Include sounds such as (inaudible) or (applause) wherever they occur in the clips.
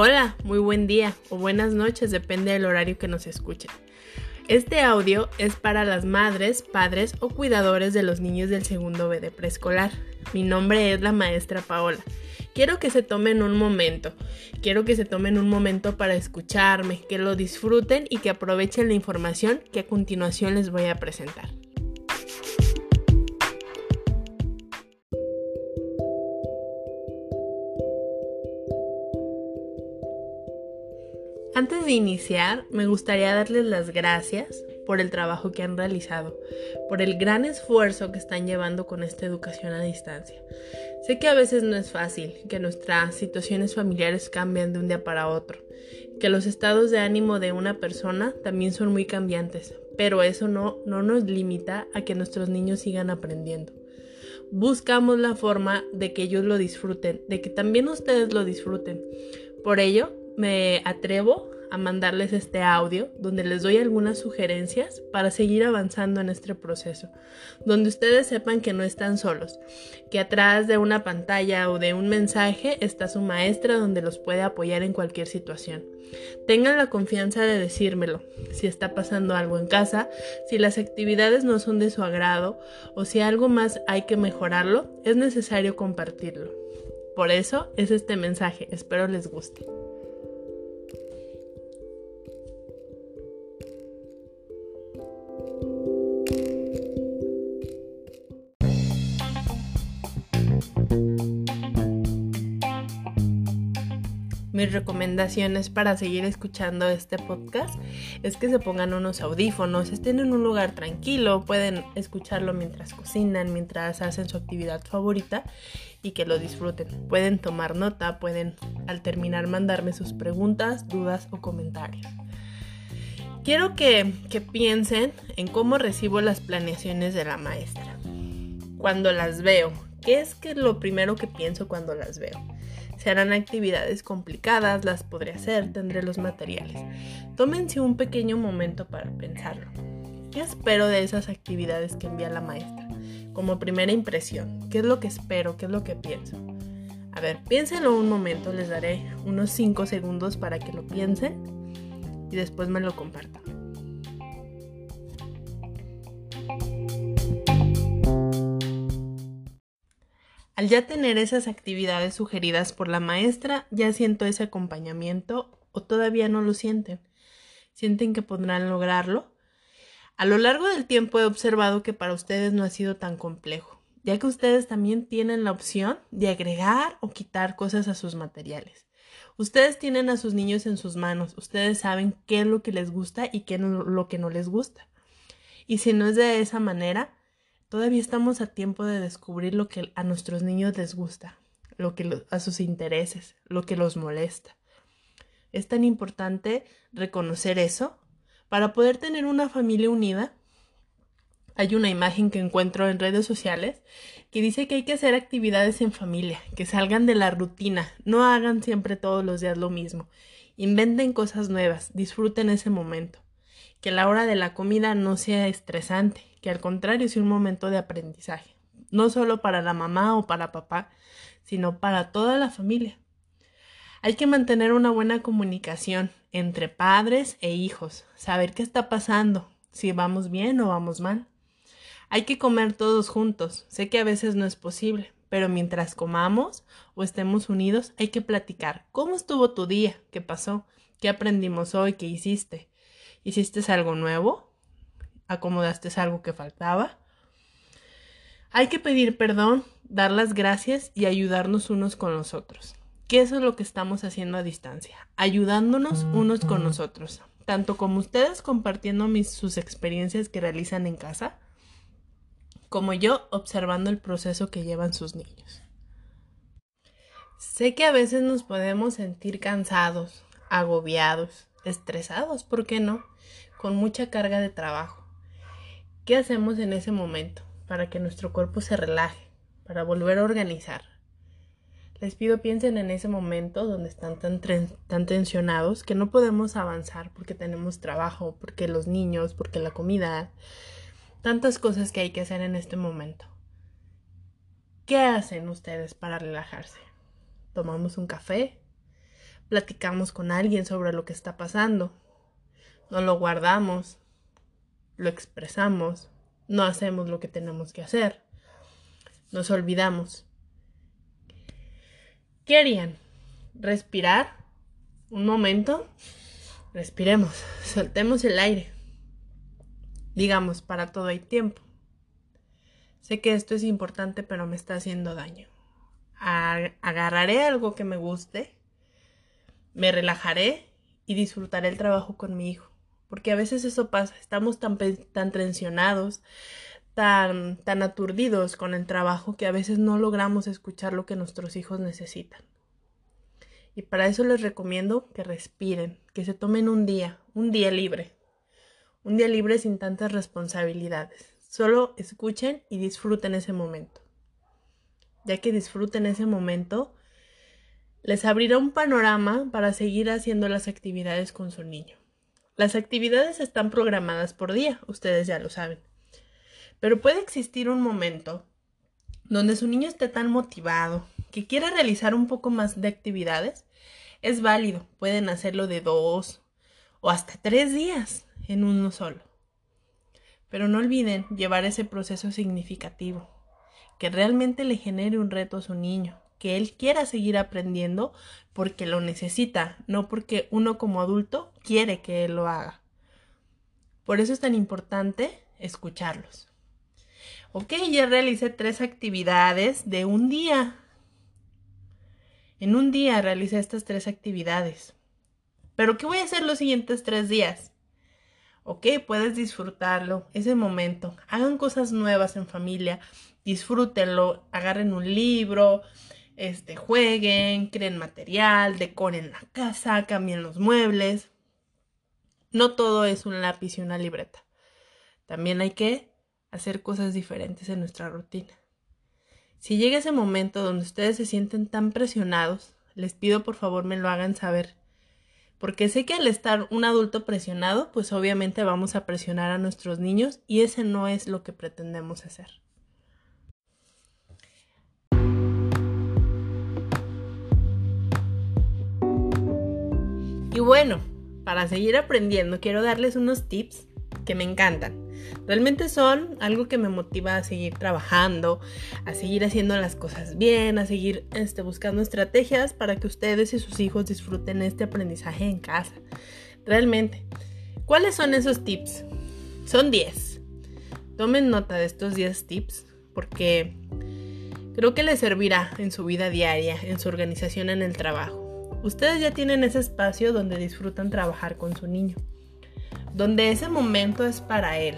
Hola, muy buen día o buenas noches, depende del horario que nos escuchen. Este audio es para las madres, padres o cuidadores de los niños del segundo B de preescolar. Mi nombre es la maestra Paola. Quiero que se tomen un momento, quiero que se tomen un momento para escucharme, que lo disfruten y que aprovechen la información que a continuación les voy a presentar. Antes de iniciar, me gustaría darles las gracias por el trabajo que han realizado, por el gran esfuerzo que están llevando con esta educación a distancia. Sé que a veces no es fácil, que nuestras situaciones familiares cambian de un día para otro, que los estados de ánimo de una persona también son muy cambiantes, pero eso no, no nos limita a que nuestros niños sigan aprendiendo. Buscamos la forma de que ellos lo disfruten, de que también ustedes lo disfruten. Por ello, me atrevo a mandarles este audio donde les doy algunas sugerencias para seguir avanzando en este proceso, donde ustedes sepan que no están solos, que atrás de una pantalla o de un mensaje está su maestra donde los puede apoyar en cualquier situación. Tengan la confianza de decírmelo, si está pasando algo en casa, si las actividades no son de su agrado o si algo más hay que mejorarlo, es necesario compartirlo. Por eso es este mensaje, espero les guste. Mis recomendaciones para seguir escuchando este podcast es que se pongan unos audífonos, estén en un lugar tranquilo, pueden escucharlo mientras cocinan, mientras hacen su actividad favorita y que lo disfruten. Pueden tomar nota, pueden al terminar mandarme sus preguntas, dudas o comentarios. Quiero que, que piensen en cómo recibo las planeaciones de la maestra. Cuando las veo, ¿qué es que lo primero que pienso cuando las veo? Harán actividades complicadas, las podré hacer, tendré los materiales. Tómense un pequeño momento para pensarlo. ¿Qué espero de esas actividades que envía la maestra? Como primera impresión, ¿qué es lo que espero? ¿Qué es lo que pienso? A ver, piénsenlo un momento, les daré unos 5 segundos para que lo piensen y después me lo compartan. Al ya tener esas actividades sugeridas por la maestra, ya siento ese acompañamiento o todavía no lo sienten. ¿Sienten que podrán lograrlo? A lo largo del tiempo he observado que para ustedes no ha sido tan complejo, ya que ustedes también tienen la opción de agregar o quitar cosas a sus materiales. Ustedes tienen a sus niños en sus manos, ustedes saben qué es lo que les gusta y qué es lo que no les gusta. Y si no es de esa manera, Todavía estamos a tiempo de descubrir lo que a nuestros niños les gusta, lo que a sus intereses, lo que los molesta. Es tan importante reconocer eso para poder tener una familia unida. Hay una imagen que encuentro en redes sociales que dice que hay que hacer actividades en familia, que salgan de la rutina, no hagan siempre todos los días lo mismo, inventen cosas nuevas, disfruten ese momento, que la hora de la comida no sea estresante, que al contrario es un momento de aprendizaje, no solo para la mamá o para papá, sino para toda la familia. Hay que mantener una buena comunicación entre padres e hijos, saber qué está pasando, si vamos bien o vamos mal. Hay que comer todos juntos. Sé que a veces no es posible, pero mientras comamos o estemos unidos, hay que platicar. ¿Cómo estuvo tu día? ¿Qué pasó? ¿Qué aprendimos hoy? ¿Qué hiciste? ¿Hiciste algo nuevo? Acomodaste algo que faltaba. Hay que pedir perdón, dar las gracias y ayudarnos unos con los otros. Que eso es lo que estamos haciendo a distancia, ayudándonos unos con nosotros, tanto como ustedes compartiendo sus experiencias que realizan en casa, como yo observando el proceso que llevan sus niños. Sé que a veces nos podemos sentir cansados, agobiados, estresados, ¿por qué no? Con mucha carga de trabajo. ¿Qué hacemos en ese momento para que nuestro cuerpo se relaje, para volver a organizar? Les pido piensen en ese momento donde están tan, tan tensionados que no podemos avanzar porque tenemos trabajo, porque los niños, porque la comida, tantas cosas que hay que hacer en este momento. ¿Qué hacen ustedes para relajarse? ¿Tomamos un café? platicamos con alguien sobre lo que está pasando. No lo guardamos, lo expresamos, no hacemos lo que tenemos que hacer. Nos olvidamos. ¿Qué harían? ¿Respirar? Un momento. Respiremos, (laughs) soltemos el aire. Digamos, para todo hay tiempo. Sé que esto es importante, pero me está haciendo daño. Agarraré algo que me guste, me relajaré y disfrutaré el trabajo con mi hijo. Porque a veces eso pasa, estamos tan, tan tensionados, tan, tan aturdidos con el trabajo que a veces no logramos escuchar lo que nuestros hijos necesitan. Y para eso les recomiendo que respiren, que se tomen un día, un día libre. Un día libre sin tantas responsabilidades. Solo escuchen y disfruten ese momento. Ya que disfruten ese momento, les abrirá un panorama para seguir haciendo las actividades con su niño. Las actividades están programadas por día, ustedes ya lo saben. Pero puede existir un momento donde su niño esté tan motivado que quiera realizar un poco más de actividades. Es válido, pueden hacerlo de dos o hasta tres días en uno solo. Pero no olviden llevar ese proceso significativo, que realmente le genere un reto a su niño, que él quiera seguir aprendiendo porque lo necesita, no porque uno como adulto quiere que él lo haga. Por eso es tan importante escucharlos. Ok, ya realicé tres actividades de un día. En un día realicé estas tres actividades. Pero ¿qué voy a hacer los siguientes tres días? ¿ok? Puedes disfrutarlo, ese momento. Hagan cosas nuevas en familia, disfrútenlo, agarren un libro, este, jueguen, creen material, decoren la casa, cambien los muebles. No todo es un lápiz y una libreta. También hay que hacer cosas diferentes en nuestra rutina. Si llega ese momento donde ustedes se sienten tan presionados, les pido por favor me lo hagan saber porque sé que al estar un adulto presionado, pues obviamente vamos a presionar a nuestros niños y ese no es lo que pretendemos hacer. Y bueno, para seguir aprendiendo, quiero darles unos tips que me encantan. Realmente son algo que me motiva a seguir trabajando, a seguir haciendo las cosas bien, a seguir este, buscando estrategias para que ustedes y sus hijos disfruten este aprendizaje en casa. Realmente, ¿cuáles son esos tips? Son 10. Tomen nota de estos 10 tips porque creo que les servirá en su vida diaria, en su organización en el trabajo. Ustedes ya tienen ese espacio donde disfrutan trabajar con su niño donde ese momento es para él.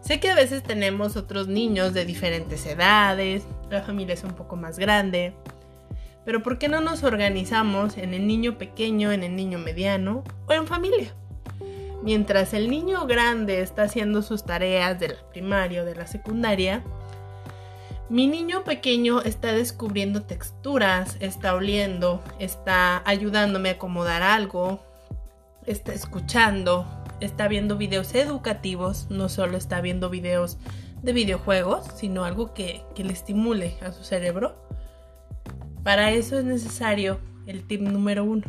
Sé que a veces tenemos otros niños de diferentes edades, la familia es un poco más grande, pero ¿por qué no nos organizamos en el niño pequeño, en el niño mediano o en familia? Mientras el niño grande está haciendo sus tareas de la primaria o de la secundaria, mi niño pequeño está descubriendo texturas, está oliendo, está ayudándome a acomodar algo, está escuchando, está viendo videos educativos, no solo está viendo videos de videojuegos, sino algo que, le estimule a su cerebro. Para eso es necesario el tip número uno,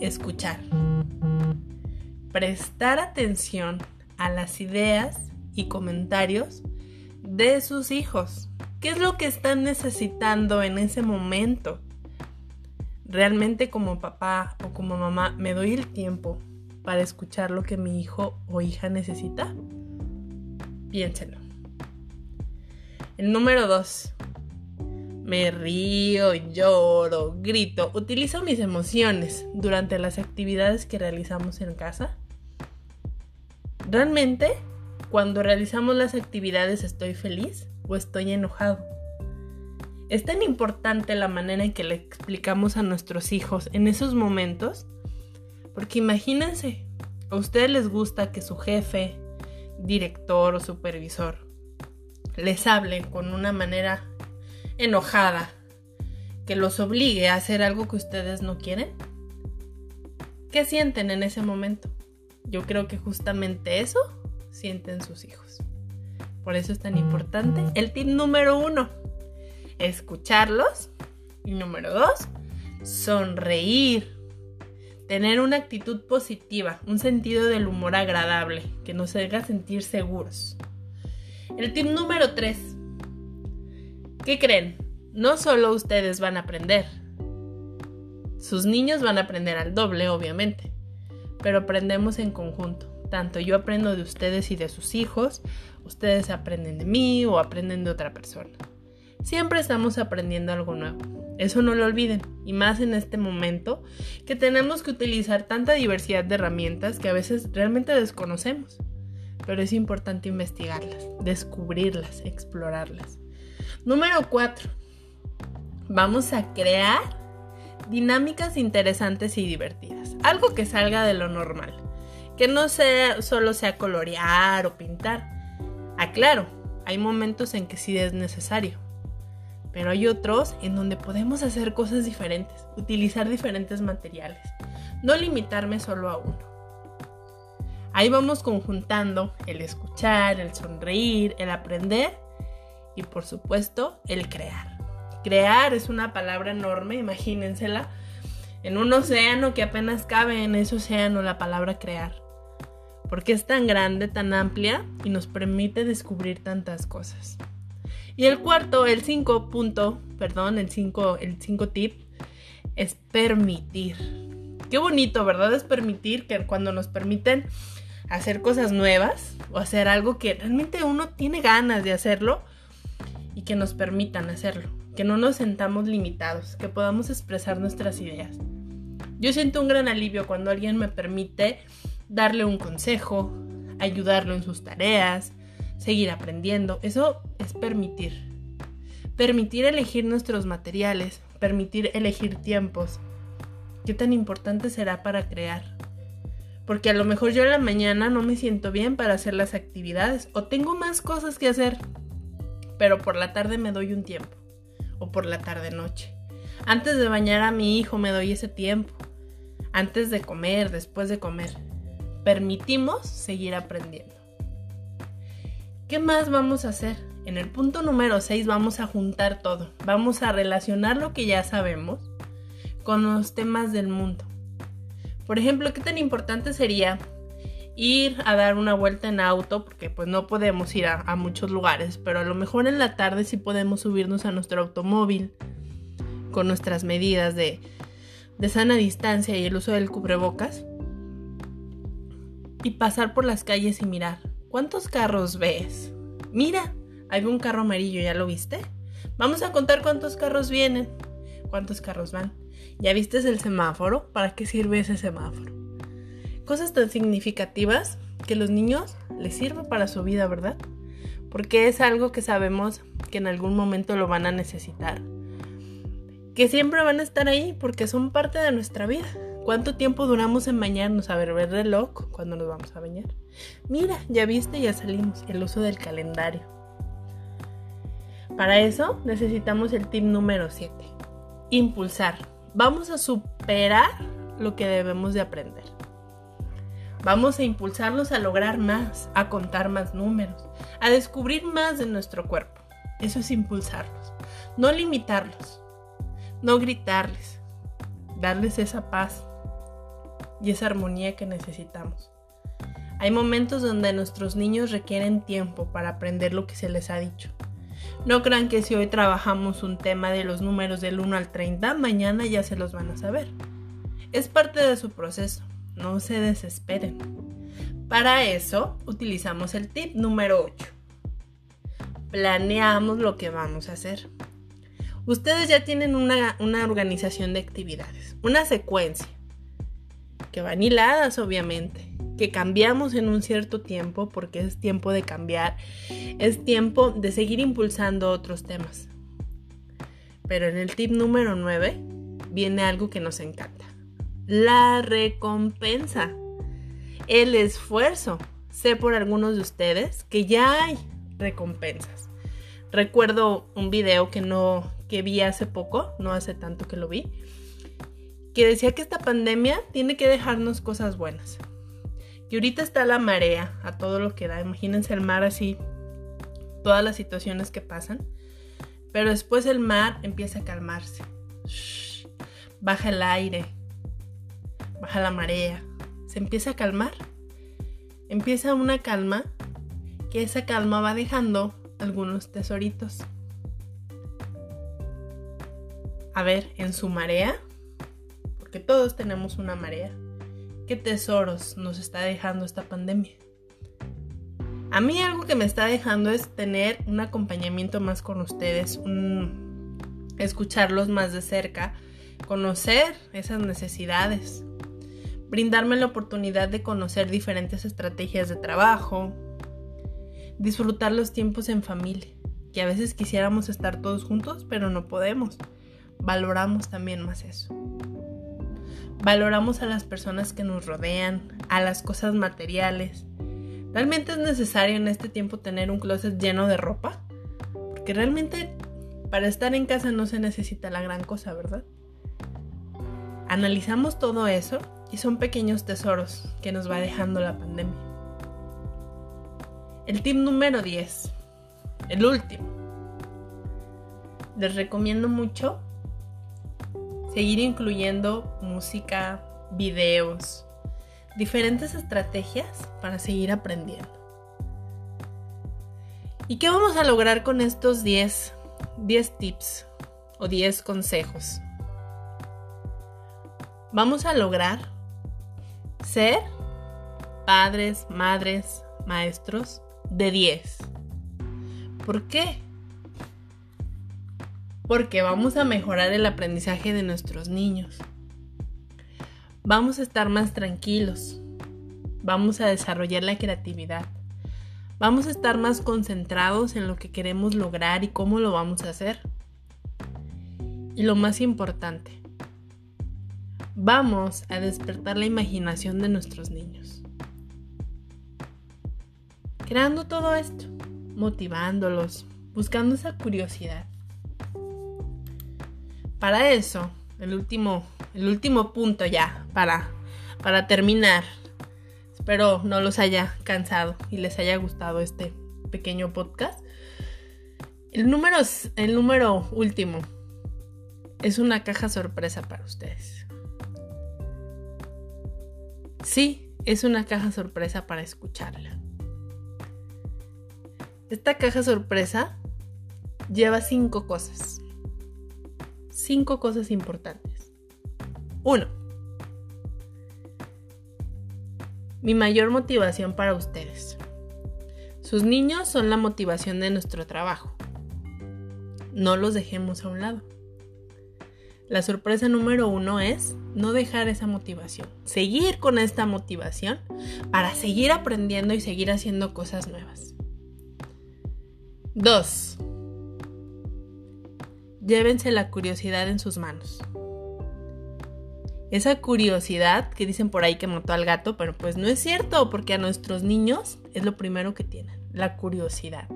escuchar. Prestar atención a las ideas y comentarios de sus hijos. ¿Qué es lo que están necesitando en ese momento? Realmente como papá o como mamá me doy el tiempo para escuchar lo que mi hijo o hija necesita? Piénselo. El número dos. Me río, lloro, grito, utilizo mis emociones durante las actividades que realizamos en casa. ¿Realmente cuando realizamos las actividades estoy feliz o estoy enojado? Es tan importante la manera en que le explicamos a nuestros hijos en esos momentos porque imagínense, a ustedes les gusta que su jefe, director o supervisor les hable con una manera enojada, que los obligue a hacer algo que ustedes no quieren. ¿Qué sienten en ese momento? Yo creo que justamente eso sienten sus hijos. Por eso es tan importante el tip número uno, escucharlos. Y número dos, sonreír, tener una actitud positiva, un sentido del humor agradable que nos haga sentir seguros. El tip número 3. ¿Qué creen? No solo ustedes van a aprender. Sus niños van a aprender al doble, obviamente, pero aprendemos en conjunto. Tanto yo aprendo de ustedes y de sus hijos, ustedes aprenden de mí o aprenden de otra persona. Siempre estamos aprendiendo algo nuevo. Eso no lo olviden, y más en este momento que tenemos que utilizar tanta diversidad de herramientas que a veces realmente desconocemos. Pero es importante investigarlas, descubrirlas, explorarlas. Número 4. Vamos a crear dinámicas interesantes y divertidas. Algo que salga de lo normal. Que no sea, solo sea colorear o pintar. Aclaro, hay momentos en que sí es necesario pero hay otros en donde podemos hacer cosas diferentes, utilizar diferentes materiales, no limitarme solo a uno. Ahí vamos conjuntando el escuchar, el sonreír, el aprender y por supuesto el crear. Crear es una palabra enorme, imagínensela, en un océano que apenas cabe en ese océano la palabra crear. Porque es tan grande, tan amplia y nos permite descubrir tantas cosas. Y el cuarto, el cinco punto, perdón, el cinco, el cinco tip, es permitir. Qué bonito, ¿verdad? Es permitir que cuando nos permiten hacer cosas nuevas o hacer algo que realmente uno tiene ganas de hacerlo y que nos permitan hacerlo, que no nos sentamos limitados, que podamos expresar nuestras ideas. Yo siento un gran alivio cuando alguien me permite darle un consejo, ayudarlo en sus tareas, seguir aprendiendo. Eso es permitir. Permitir elegir nuestros materiales, permitir elegir tiempos. ¿Qué tan importante será para crear? Porque a lo mejor yo en la mañana no me siento bien para hacer las actividades o tengo más cosas que hacer, pero por la tarde me doy un tiempo o por la tarde noche. Antes de bañar a mi hijo me doy ese tiempo. Antes de comer, después de comer. Permitimos seguir aprendiendo. ¿Qué más vamos a hacer? En el punto número 6 vamos a juntar todo. Vamos a relacionar lo que ya sabemos con los temas del mundo. Por ejemplo, ¿qué tan importante sería ir a dar una vuelta en auto? Porque pues no podemos ir a, muchos lugares, pero a lo mejor en la tarde sí podemos subirnos a nuestro automóvil con nuestras medidas de, de sana distancia y el uso del cubrebocas y pasar por las calles y mirar ¿Cuántos carros ves? Mira, hay un carro amarillo, ¿ya lo viste? Vamos a contar cuántos carros vienen, cuántos carros van. ¿Ya viste el semáforo? ¿Para qué sirve ese semáforo? Cosas tan significativas que los niños les sirve para su vida, ¿verdad? Porque es algo que sabemos que en algún momento lo van a necesitar. Que siempre van a estar ahí porque son parte de nuestra vida. ¿Cuánto tiempo duramos en bañarnos? A ver, ver reloj cuando nos vamos a bañar. Mira, ya viste, ya salimos. El uso del calendario. Para eso necesitamos el tip número 7. Impulsar. Vamos a superar lo que debemos de aprender. Vamos a impulsarlos a lograr más, a contar más números, a descubrir más de nuestro cuerpo. Eso es impulsarlos. No limitarlos. No gritarles. Darles esa paz, y esa armonía que necesitamos. Hay momentos donde nuestros niños requieren tiempo para aprender lo que se les ha dicho. No crean que si hoy trabajamos un tema de los números del 1 al 30, mañana ya se los van a saber. Es parte de su proceso, no se desesperen. Para eso utilizamos el tip número 8. Planeamos lo que vamos a hacer. Ustedes ya tienen una, una organización de actividades, una secuencia que van hiladas obviamente, que cambiamos en un cierto tiempo porque es tiempo de cambiar, es tiempo de seguir impulsando otros temas. Pero en el tip número 9 viene algo que nos encanta. La recompensa. El esfuerzo. Sé por algunos de ustedes que ya hay recompensas. Recuerdo un video que no que vi hace poco, no hace tanto que lo vi, que decía que esta pandemia tiene que dejarnos cosas buenas. Y ahorita está la marea a todo lo que da. Imagínense el mar así, todas las situaciones que pasan. Pero después el mar empieza a calmarse. baja el aire, baja la marea, se empieza a calmar. Empieza una calma que esa calma va dejando algunos tesoritos. A ver, en su marea, todos tenemos una marea, ¿qué tesoros nos está dejando esta pandemia? A mí algo que me está dejando es tener un acompañamiento más con ustedes, escucharlos más de cerca, conocer esas necesidades, brindarme la oportunidad de conocer diferentes estrategias de trabajo, disfrutar los tiempos en familia, que a veces quisiéramos estar todos juntos, pero no podemos. Valoramos también más eso. Valoramos a las personas que nos rodean, a las cosas materiales. ¿Realmente es necesario en este tiempo tener un closet lleno de ropa? Porque realmente para estar en casa no se necesita la gran cosa, ¿verdad? Analizamos todo eso y son pequeños tesoros que nos va dejando la pandemia. El tip número 10, el último. Les recomiendo mucho seguir incluyendo música, videos, diferentes estrategias para seguir aprendiendo. ¿Y qué vamos a lograr con estos 10, 10 tips o 10 consejos? Vamos a lograr ser padres, madres, maestros de 10. ¿Por qué? Porque vamos a mejorar el aprendizaje de nuestros niños. Vamos a estar más tranquilos. Vamos a desarrollar la creatividad. Vamos a estar más concentrados en lo que queremos lograr y cómo lo vamos a hacer. Y lo más importante, vamos a despertar la imaginación de nuestros niños. Creando todo esto, motivándolos, buscando esa curiosidad. Para eso, el último, el último punto ya, para, para terminar. Espero no los haya cansado y les haya gustado este pequeño podcast. El número, el número último es una caja sorpresa para ustedes. Sí, es una caja sorpresa para escucharla. Esta caja sorpresa lleva cinco cosas. Cinco cosas importantes. Uno. Mi mayor motivación para ustedes. Sus niños son la motivación de nuestro trabajo. No los dejemos a un lado. La sorpresa número uno es no dejar esa motivación, seguir con esta motivación para seguir aprendiendo y seguir haciendo cosas nuevas. Dos, llévense la curiosidad en sus manos. Esa curiosidad que dicen por ahí que mató al gato, pero pues no es cierto, porque a nuestros niños es lo primero que tienen, la curiosidad.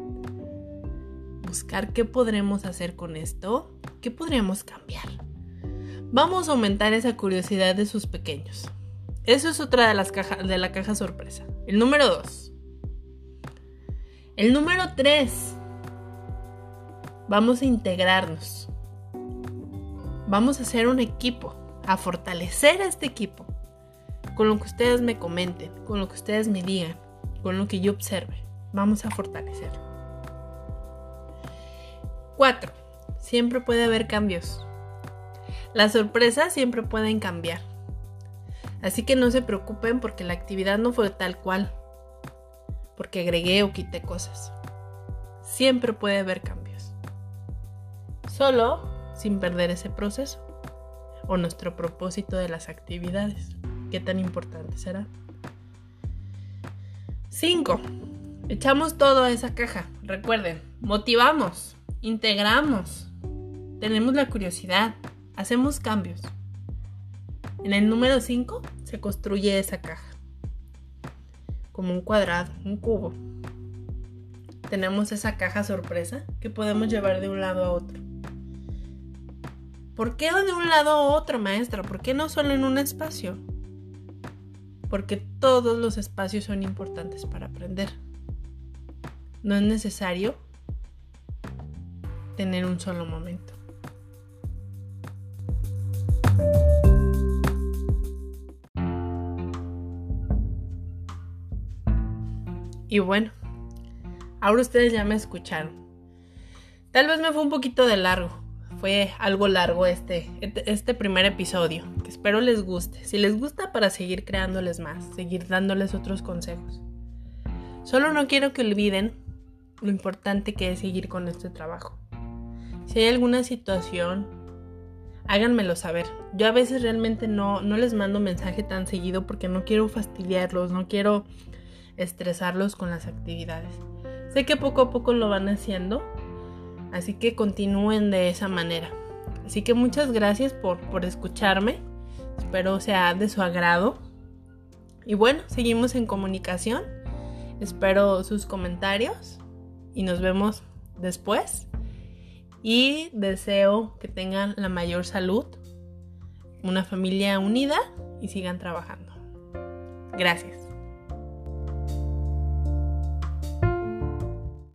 Buscar qué podremos hacer con esto, qué podríamos cambiar. Vamos a aumentar esa curiosidad de sus pequeños. Eso es otra de las cajas de la caja sorpresa. El número 2. El número 3. Vamos a integrarnos. Vamos a hacer un equipo, a fortalecer este equipo. Con lo que ustedes me comenten, con lo que ustedes me digan, con lo que yo observe. Vamos a fortalecer. 4. Siempre puede haber cambios. Las sorpresas siempre pueden cambiar. Así que no se preocupen porque la actividad no fue tal cual. Porque agregué o quité cosas. Siempre puede haber cambios. Solo sin perder ese proceso. O nuestro propósito de las actividades. ¿Qué tan importante será? 5. Echamos todo a esa caja. Recuerden, motivamos, integramos, tenemos la curiosidad, hacemos cambios. En el número 5 se construye esa caja. Como un cuadrado, un cubo. Tenemos esa caja sorpresa que podemos llevar de un lado a otro. ¿Por qué de un lado a otro, maestra? ¿Por qué no solo en un espacio? Porque todos los espacios son importantes para aprender. No es necesario tener un solo momento. Y bueno, ahora ustedes ya me escucharon. Tal vez me fue un poquito de largo, fue algo largo este, este primer episodio, espero les guste. Si les gusta, para seguir creándoles más, seguir dándoles otros consejos. Solo no quiero que olviden lo importante que es seguir con este trabajo. Si hay alguna situación, háganmelo saber. Yo a veces realmente no, no les mando mensaje tan seguido porque no quiero fastidiarlos, no quiero estresarlos con las actividades. Sé que poco a poco lo van haciendo, así que continúen de esa manera. Así que muchas gracias por, por escucharme, espero sea de su agrado. Y bueno, seguimos en comunicación, espero sus comentarios y nos vemos después. Y deseo que tengan la mayor salud, una familia unida y sigan trabajando. Gracias.